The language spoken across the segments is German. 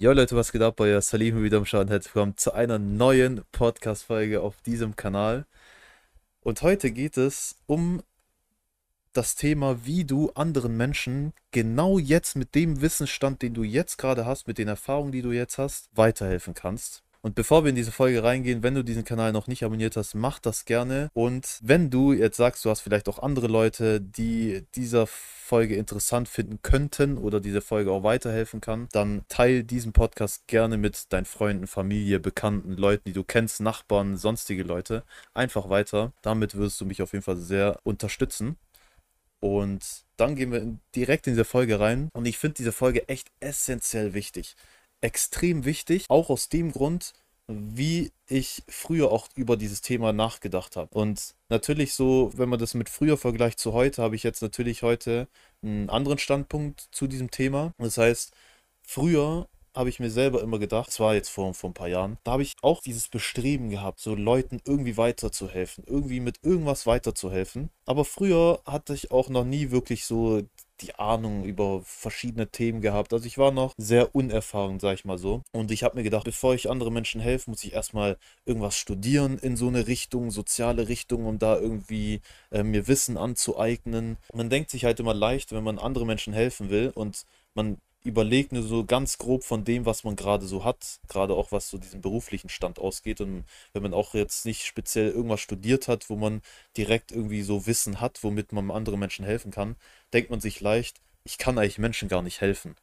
Jo Leute, was geht ab? Euer Salim wieder am Schauen. Herzlich willkommen zu einer neuen Podcast-Folge auf diesem Kanal. Und heute geht es um das Thema, wie du anderen Menschen genau jetzt mit dem Wissensstand, den du jetzt gerade hast, mit den Erfahrungen, die du jetzt hast, weiterhelfen kannst. Und bevor wir in diese Folge reingehen, wenn du diesen Kanal noch nicht abonniert hast, mach das gerne. Und wenn du jetzt sagst, du hast vielleicht auch andere Leute, die dieser Folge interessant finden könnten oder diese Folge auch weiterhelfen kann, dann teile diesen Podcast gerne mit deinen Freunden, Familie, Bekannten, Leuten, die du kennst, Nachbarn, sonstige Leute. Einfach weiter. Damit wirst du mich auf jeden Fall sehr unterstützen. Und dann gehen wir direkt in diese Folge rein. Und ich finde diese Folge echt essentiell wichtig extrem wichtig, auch aus dem Grund, wie ich früher auch über dieses Thema nachgedacht habe. Und natürlich so, wenn man das mit früher vergleicht zu heute, habe ich jetzt natürlich heute einen anderen Standpunkt zu diesem Thema. Das heißt, früher habe ich mir selber immer gedacht, das war jetzt vor, vor ein paar Jahren, da habe ich auch dieses Bestreben gehabt, so Leuten irgendwie weiterzuhelfen, irgendwie mit irgendwas weiterzuhelfen. Aber früher hatte ich auch noch nie wirklich so die Ahnung über verschiedene Themen gehabt. Also ich war noch sehr unerfahren, sag ich mal so. Und ich habe mir gedacht, bevor ich anderen Menschen helfe, muss ich erstmal irgendwas studieren in so eine Richtung, soziale Richtung, um da irgendwie äh, mir Wissen anzueignen. Man denkt sich halt immer leicht, wenn man anderen Menschen helfen will und man überlegt nur so ganz grob von dem, was man gerade so hat, gerade auch was so diesen beruflichen Stand ausgeht. Und wenn man auch jetzt nicht speziell irgendwas studiert hat, wo man direkt irgendwie so Wissen hat, womit man anderen Menschen helfen kann, denkt man sich leicht, ich kann eigentlich Menschen gar nicht helfen.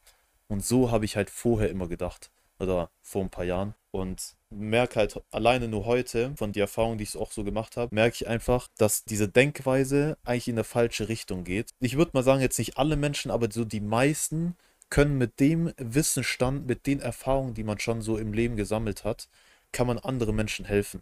Und so habe ich halt vorher immer gedacht. Oder vor ein paar Jahren. Und merke halt alleine nur heute, von der Erfahrung, die ich auch so gemacht habe, merke ich einfach, dass diese Denkweise eigentlich in eine falsche Richtung geht. Ich würde mal sagen, jetzt nicht alle Menschen, aber so die meisten können mit dem Wissensstand, mit den Erfahrungen, die man schon so im Leben gesammelt hat, kann man anderen Menschen helfen.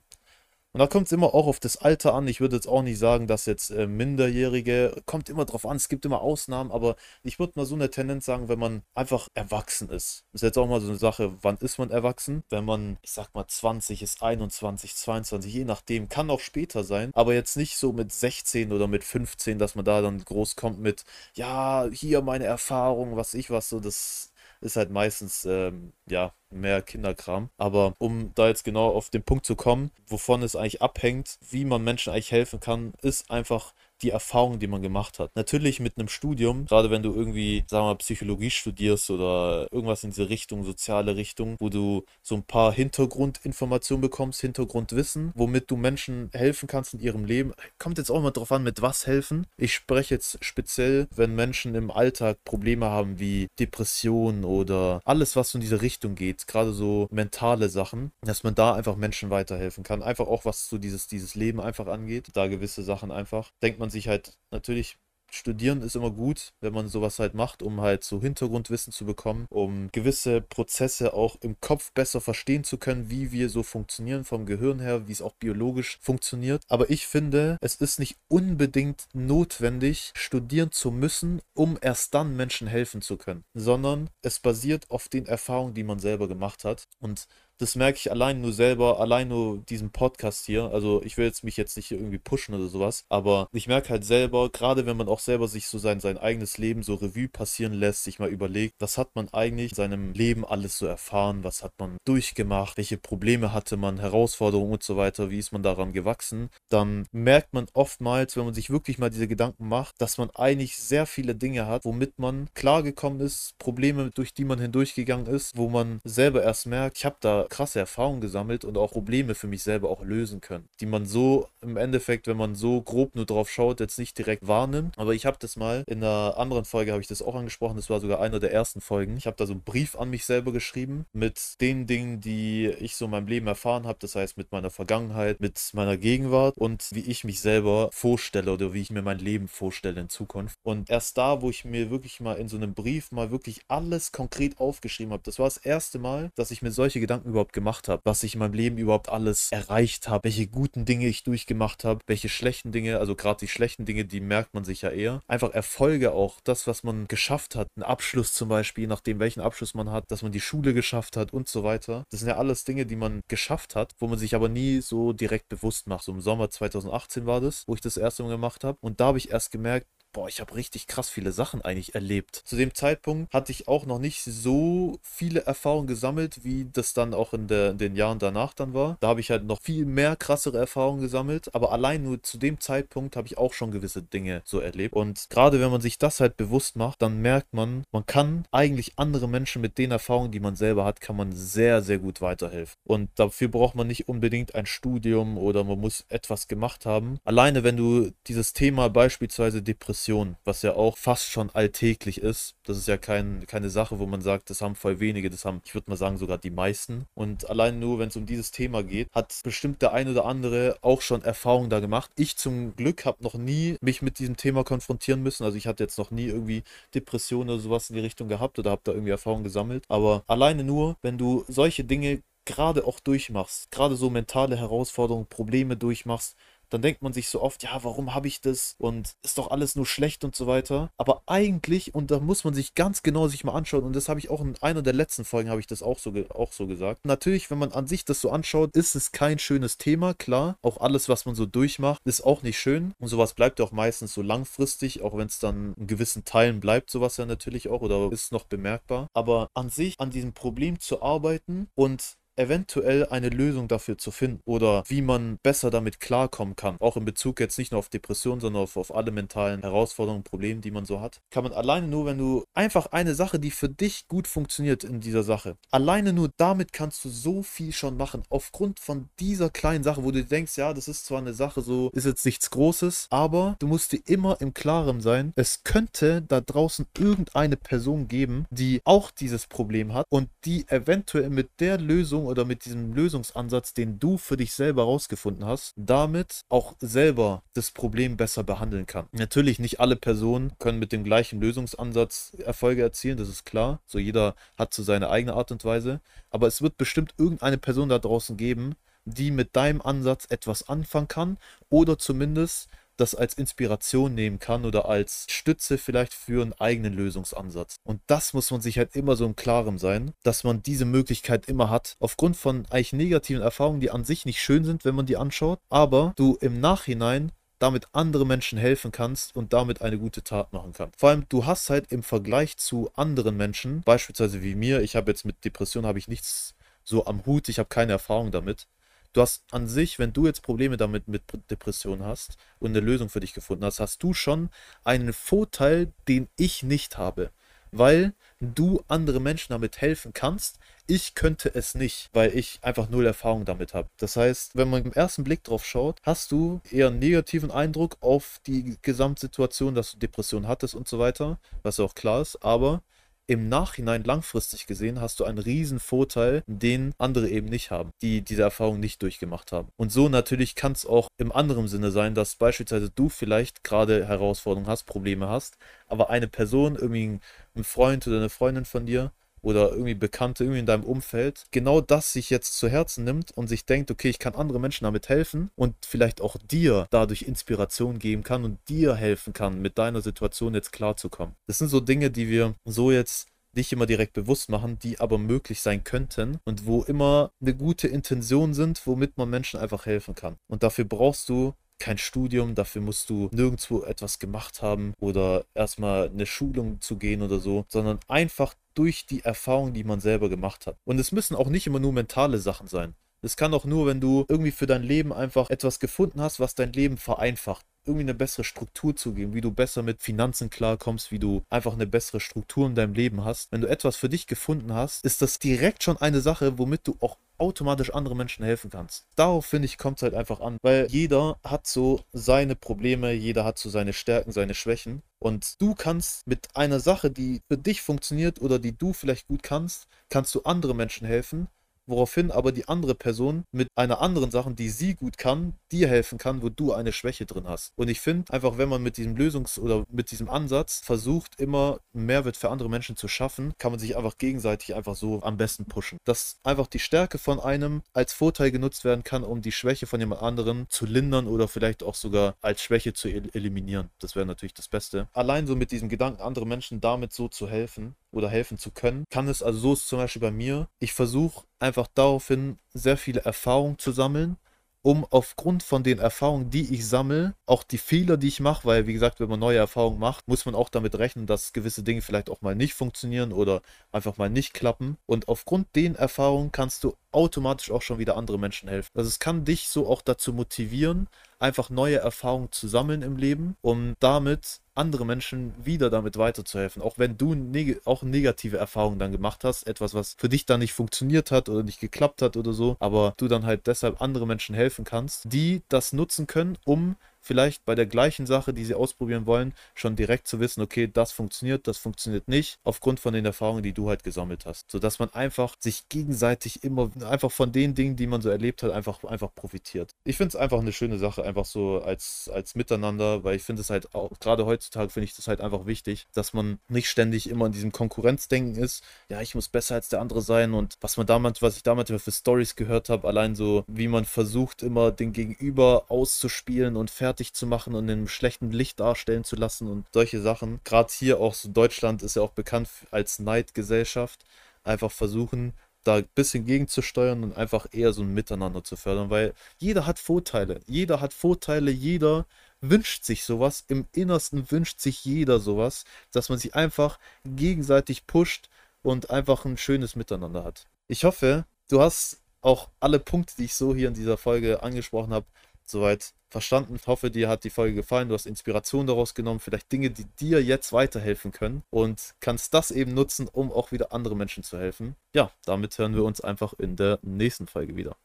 Und da kommt es immer auch auf das Alter an. Ich würde jetzt auch nicht sagen, dass jetzt äh, Minderjährige, kommt immer drauf an, es gibt immer Ausnahmen, aber ich würde mal so eine Tendenz sagen, wenn man einfach erwachsen ist. Ist jetzt auch mal so eine Sache, wann ist man erwachsen? Wenn man, ich sag mal, 20 ist, 21, 22, je nachdem, kann auch später sein, aber jetzt nicht so mit 16 oder mit 15, dass man da dann groß kommt mit, ja, hier meine Erfahrung, was ich was, so das ist halt meistens, ähm, ja, mehr Kinderkram. Aber um da jetzt genau auf den Punkt zu kommen, wovon es eigentlich abhängt, wie man Menschen eigentlich helfen kann, ist einfach die Erfahrung, die man gemacht hat. Natürlich mit einem Studium, gerade wenn du irgendwie, sagen wir mal, Psychologie studierst oder irgendwas in diese Richtung, soziale Richtung, wo du so ein paar Hintergrundinformationen bekommst, Hintergrundwissen, womit du Menschen helfen kannst in ihrem Leben. Kommt jetzt auch mal drauf an, mit was helfen. Ich spreche jetzt speziell, wenn Menschen im Alltag Probleme haben wie Depressionen oder alles, was in diese Richtung geht, gerade so mentale Sachen, dass man da einfach Menschen weiterhelfen kann. Einfach auch, was so dieses, dieses Leben einfach angeht, da gewisse Sachen einfach. Denkt man sich halt natürlich Studieren ist immer gut, wenn man sowas halt macht, um halt so Hintergrundwissen zu bekommen, um gewisse Prozesse auch im Kopf besser verstehen zu können, wie wir so funktionieren vom Gehirn her, wie es auch biologisch funktioniert. Aber ich finde, es ist nicht unbedingt notwendig, studieren zu müssen, um erst dann Menschen helfen zu können, sondern es basiert auf den Erfahrungen, die man selber gemacht hat. Und das merke ich allein nur selber, allein nur diesen Podcast hier. Also ich will jetzt mich jetzt nicht irgendwie pushen oder sowas, aber ich merke halt selber, gerade wenn man auch selber sich so sein, sein eigenes Leben so Revue passieren lässt, sich mal überlegt, was hat man eigentlich in seinem Leben alles so erfahren, was hat man durchgemacht, welche Probleme hatte man, Herausforderungen und so weiter, wie ist man daran gewachsen, dann merkt man oftmals, wenn man sich wirklich mal diese Gedanken macht, dass man eigentlich sehr viele Dinge hat, womit man klargekommen ist, Probleme, durch die man hindurchgegangen ist, wo man selber erst merkt, ich habe da krasse Erfahrungen gesammelt und auch Probleme für mich selber auch lösen können, die man so im Endeffekt, wenn man so grob nur drauf schaut, jetzt nicht direkt wahrnimmt. Aber ich habe das mal in einer anderen Folge habe ich das auch angesprochen. Das war sogar einer der ersten Folgen. Ich habe da so einen Brief an mich selber geschrieben mit den Dingen, die ich so in meinem Leben erfahren habe. Das heißt mit meiner Vergangenheit, mit meiner Gegenwart und wie ich mich selber vorstelle oder wie ich mir mein Leben vorstelle in Zukunft. Und erst da, wo ich mir wirklich mal in so einem Brief mal wirklich alles konkret aufgeschrieben habe, das war das erste Mal, dass ich mir solche Gedanken überhaupt gemacht habe, was ich in meinem Leben überhaupt alles erreicht habe, welche guten Dinge ich durchgemacht habe, welche schlechten Dinge, also gerade die schlechten Dinge, die merkt man sich ja eher. Einfach Erfolge auch, das, was man geschafft hat, ein Abschluss zum Beispiel, nachdem welchen Abschluss man hat, dass man die Schule geschafft hat und so weiter. Das sind ja alles Dinge, die man geschafft hat, wo man sich aber nie so direkt bewusst macht. So im Sommer 2018 war das, wo ich das erste Mal gemacht habe. Und da habe ich erst gemerkt, boah, ich habe richtig krass viele Sachen eigentlich erlebt. Zu dem Zeitpunkt hatte ich auch noch nicht so viele Erfahrungen gesammelt, wie das dann auch in, der, in den Jahren danach dann war. Da habe ich halt noch viel mehr krassere Erfahrungen gesammelt, aber allein nur zu dem Zeitpunkt habe ich auch schon gewisse Dinge so erlebt. Und gerade wenn man sich das halt bewusst macht, dann merkt man, man kann eigentlich andere Menschen mit den Erfahrungen, die man selber hat, kann man sehr, sehr gut weiterhelfen. Und dafür braucht man nicht unbedingt ein Studium oder man muss etwas gemacht haben. Alleine wenn du dieses Thema beispielsweise Depression, was ja auch fast schon alltäglich ist, das ist ja kein, keine Sache, wo man sagt, das haben voll wenige, das haben, ich würde mal sagen, sogar die meisten. Und allein nur, wenn es um dieses Thema geht, hat bestimmt der ein oder andere auch schon Erfahrungen da gemacht. Ich zum Glück habe noch nie mich mit diesem Thema konfrontieren müssen. Also ich hatte jetzt noch nie irgendwie Depressionen oder sowas in die Richtung gehabt oder habe da irgendwie Erfahrungen gesammelt. Aber alleine nur, wenn du solche Dinge gerade auch durchmachst, gerade so mentale Herausforderungen, Probleme durchmachst, dann denkt man sich so oft, ja, warum habe ich das und ist doch alles nur schlecht und so weiter. Aber eigentlich, und da muss man sich ganz genau sich mal anschauen, und das habe ich auch in einer der letzten Folgen, habe ich das auch so, auch so gesagt. Natürlich, wenn man an sich das so anschaut, ist es kein schönes Thema, klar. Auch alles, was man so durchmacht, ist auch nicht schön. Und sowas bleibt ja auch meistens so langfristig, auch wenn es dann in gewissen Teilen bleibt, sowas ja natürlich auch, oder ist noch bemerkbar. Aber an sich, an diesem Problem zu arbeiten und eventuell eine Lösung dafür zu finden oder wie man besser damit klarkommen kann. Auch in Bezug jetzt nicht nur auf Depressionen, sondern auf, auf alle mentalen Herausforderungen, Probleme, die man so hat. Kann man alleine nur, wenn du einfach eine Sache, die für dich gut funktioniert in dieser Sache, alleine nur damit kannst du so viel schon machen. Aufgrund von dieser kleinen Sache, wo du denkst, ja, das ist zwar eine Sache, so ist jetzt nichts Großes, aber du musst dir immer im Klaren sein, es könnte da draußen irgendeine Person geben, die auch dieses Problem hat und die eventuell mit der Lösung Lösung oder mit diesem Lösungsansatz, den du für dich selber rausgefunden hast, damit auch selber das Problem besser behandeln kann. Natürlich nicht alle Personen können mit dem gleichen Lösungsansatz Erfolge erzielen, das ist klar. So jeder hat so seine eigene Art und Weise, aber es wird bestimmt irgendeine Person da draußen geben, die mit deinem Ansatz etwas anfangen kann oder zumindest das als Inspiration nehmen kann oder als Stütze vielleicht für einen eigenen Lösungsansatz. Und das muss man sich halt immer so im Klaren sein, dass man diese Möglichkeit immer hat, aufgrund von eigentlich negativen Erfahrungen, die an sich nicht schön sind, wenn man die anschaut, aber du im Nachhinein damit andere Menschen helfen kannst und damit eine gute Tat machen kannst. Vor allem, du hast halt im Vergleich zu anderen Menschen, beispielsweise wie mir, ich habe jetzt mit Depression habe ich nichts so am Hut, ich habe keine Erfahrung damit du hast an sich, wenn du jetzt Probleme damit mit Depressionen hast und eine Lösung für dich gefunden hast, hast du schon einen Vorteil, den ich nicht habe. Weil du andere Menschen damit helfen kannst. Ich könnte es nicht, weil ich einfach null Erfahrung damit habe. Das heißt, wenn man im ersten Blick drauf schaut, hast du eher einen negativen Eindruck auf die Gesamtsituation, dass du Depressionen hattest und so weiter, was auch klar ist. Aber im Nachhinein langfristig gesehen hast du einen riesen Vorteil, den andere eben nicht haben, die diese Erfahrung nicht durchgemacht haben. Und so natürlich kann es auch im anderen Sinne sein, dass beispielsweise du vielleicht gerade Herausforderungen hast, Probleme hast, aber eine Person, irgendwie ein Freund oder eine Freundin von dir oder irgendwie Bekannte, irgendwie in deinem Umfeld, genau das sich jetzt zu Herzen nimmt und sich denkt, okay, ich kann andere Menschen damit helfen und vielleicht auch dir dadurch Inspiration geben kann und dir helfen kann, mit deiner Situation jetzt klarzukommen. Das sind so Dinge, die wir so jetzt nicht immer direkt bewusst machen, die aber möglich sein könnten und wo immer eine gute Intention sind, womit man Menschen einfach helfen kann. Und dafür brauchst du kein Studium, dafür musst du nirgendwo etwas gemacht haben oder erstmal eine Schulung zu gehen oder so, sondern einfach durch die Erfahrung, die man selber gemacht hat. Und es müssen auch nicht immer nur mentale Sachen sein. Es kann auch nur, wenn du irgendwie für dein Leben einfach etwas gefunden hast, was dein Leben vereinfacht irgendwie eine bessere Struktur zu geben, wie du besser mit Finanzen klarkommst, wie du einfach eine bessere Struktur in deinem Leben hast. Wenn du etwas für dich gefunden hast, ist das direkt schon eine Sache, womit du auch automatisch andere Menschen helfen kannst. Darauf finde ich, kommt es halt einfach an, weil jeder hat so seine Probleme, jeder hat so seine Stärken, seine Schwächen. Und du kannst mit einer Sache, die für dich funktioniert oder die du vielleicht gut kannst, kannst du andere Menschen helfen woraufhin aber die andere Person mit einer anderen Sache, die sie gut kann, dir helfen kann, wo du eine Schwäche drin hast. Und ich finde einfach, wenn man mit diesem Lösungs- oder mit diesem Ansatz versucht, immer Mehrwert für andere Menschen zu schaffen, kann man sich einfach gegenseitig einfach so am besten pushen. Dass einfach die Stärke von einem als Vorteil genutzt werden kann, um die Schwäche von jemand anderem zu lindern oder vielleicht auch sogar als Schwäche zu eliminieren. Das wäre natürlich das Beste. Allein so mit diesem Gedanken, andere Menschen damit so zu helfen, oder helfen zu können, kann es, also so ist zum Beispiel bei mir, ich versuche einfach daraufhin sehr viele Erfahrungen zu sammeln um aufgrund von den Erfahrungen, die ich sammle, auch die Fehler, die ich mache, weil wie gesagt, wenn man neue Erfahrungen macht, muss man auch damit rechnen, dass gewisse Dinge vielleicht auch mal nicht funktionieren oder einfach mal nicht klappen. Und aufgrund den Erfahrungen kannst du automatisch auch schon wieder andere Menschen helfen. Also es kann dich so auch dazu motivieren, einfach neue Erfahrungen zu sammeln im Leben, um damit andere Menschen wieder damit weiterzuhelfen. Auch wenn du neg auch negative Erfahrungen dann gemacht hast, etwas, was für dich dann nicht funktioniert hat oder nicht geklappt hat oder so, aber du dann halt deshalb andere Menschen helfen kannst, die das nutzen können, um vielleicht bei der gleichen Sache, die sie ausprobieren wollen, schon direkt zu wissen, okay, das funktioniert, das funktioniert nicht, aufgrund von den Erfahrungen, die du halt gesammelt hast. Sodass man einfach sich gegenseitig immer, einfach von den Dingen, die man so erlebt hat, einfach, einfach profitiert. Ich finde es einfach eine schöne Sache, einfach so als, als Miteinander, weil ich finde es halt auch, gerade heutzutage finde ich das halt einfach wichtig, dass man nicht ständig immer in diesem Konkurrenzdenken ist, ja, ich muss besser als der andere sein und was man damals, was ich damals für Stories gehört habe, allein so, wie man versucht, immer den Gegenüber auszuspielen und fertig fertig zu machen und in einem schlechten Licht darstellen zu lassen und solche Sachen. Gerade hier auch so Deutschland ist ja auch bekannt als Neidgesellschaft. Einfach versuchen, da ein bisschen gegenzusteuern und einfach eher so ein Miteinander zu fördern, weil jeder hat Vorteile. Jeder hat Vorteile, jeder wünscht sich sowas. Im Innersten wünscht sich jeder sowas, dass man sich einfach gegenseitig pusht und einfach ein schönes Miteinander hat. Ich hoffe, du hast auch alle Punkte, die ich so hier in dieser Folge angesprochen habe, soweit verstanden. Ich hoffe, dir hat die Folge gefallen. Du hast Inspiration daraus genommen, vielleicht Dinge, die dir jetzt weiterhelfen können und kannst das eben nutzen, um auch wieder andere Menschen zu helfen. Ja, damit hören wir uns einfach in der nächsten Folge wieder.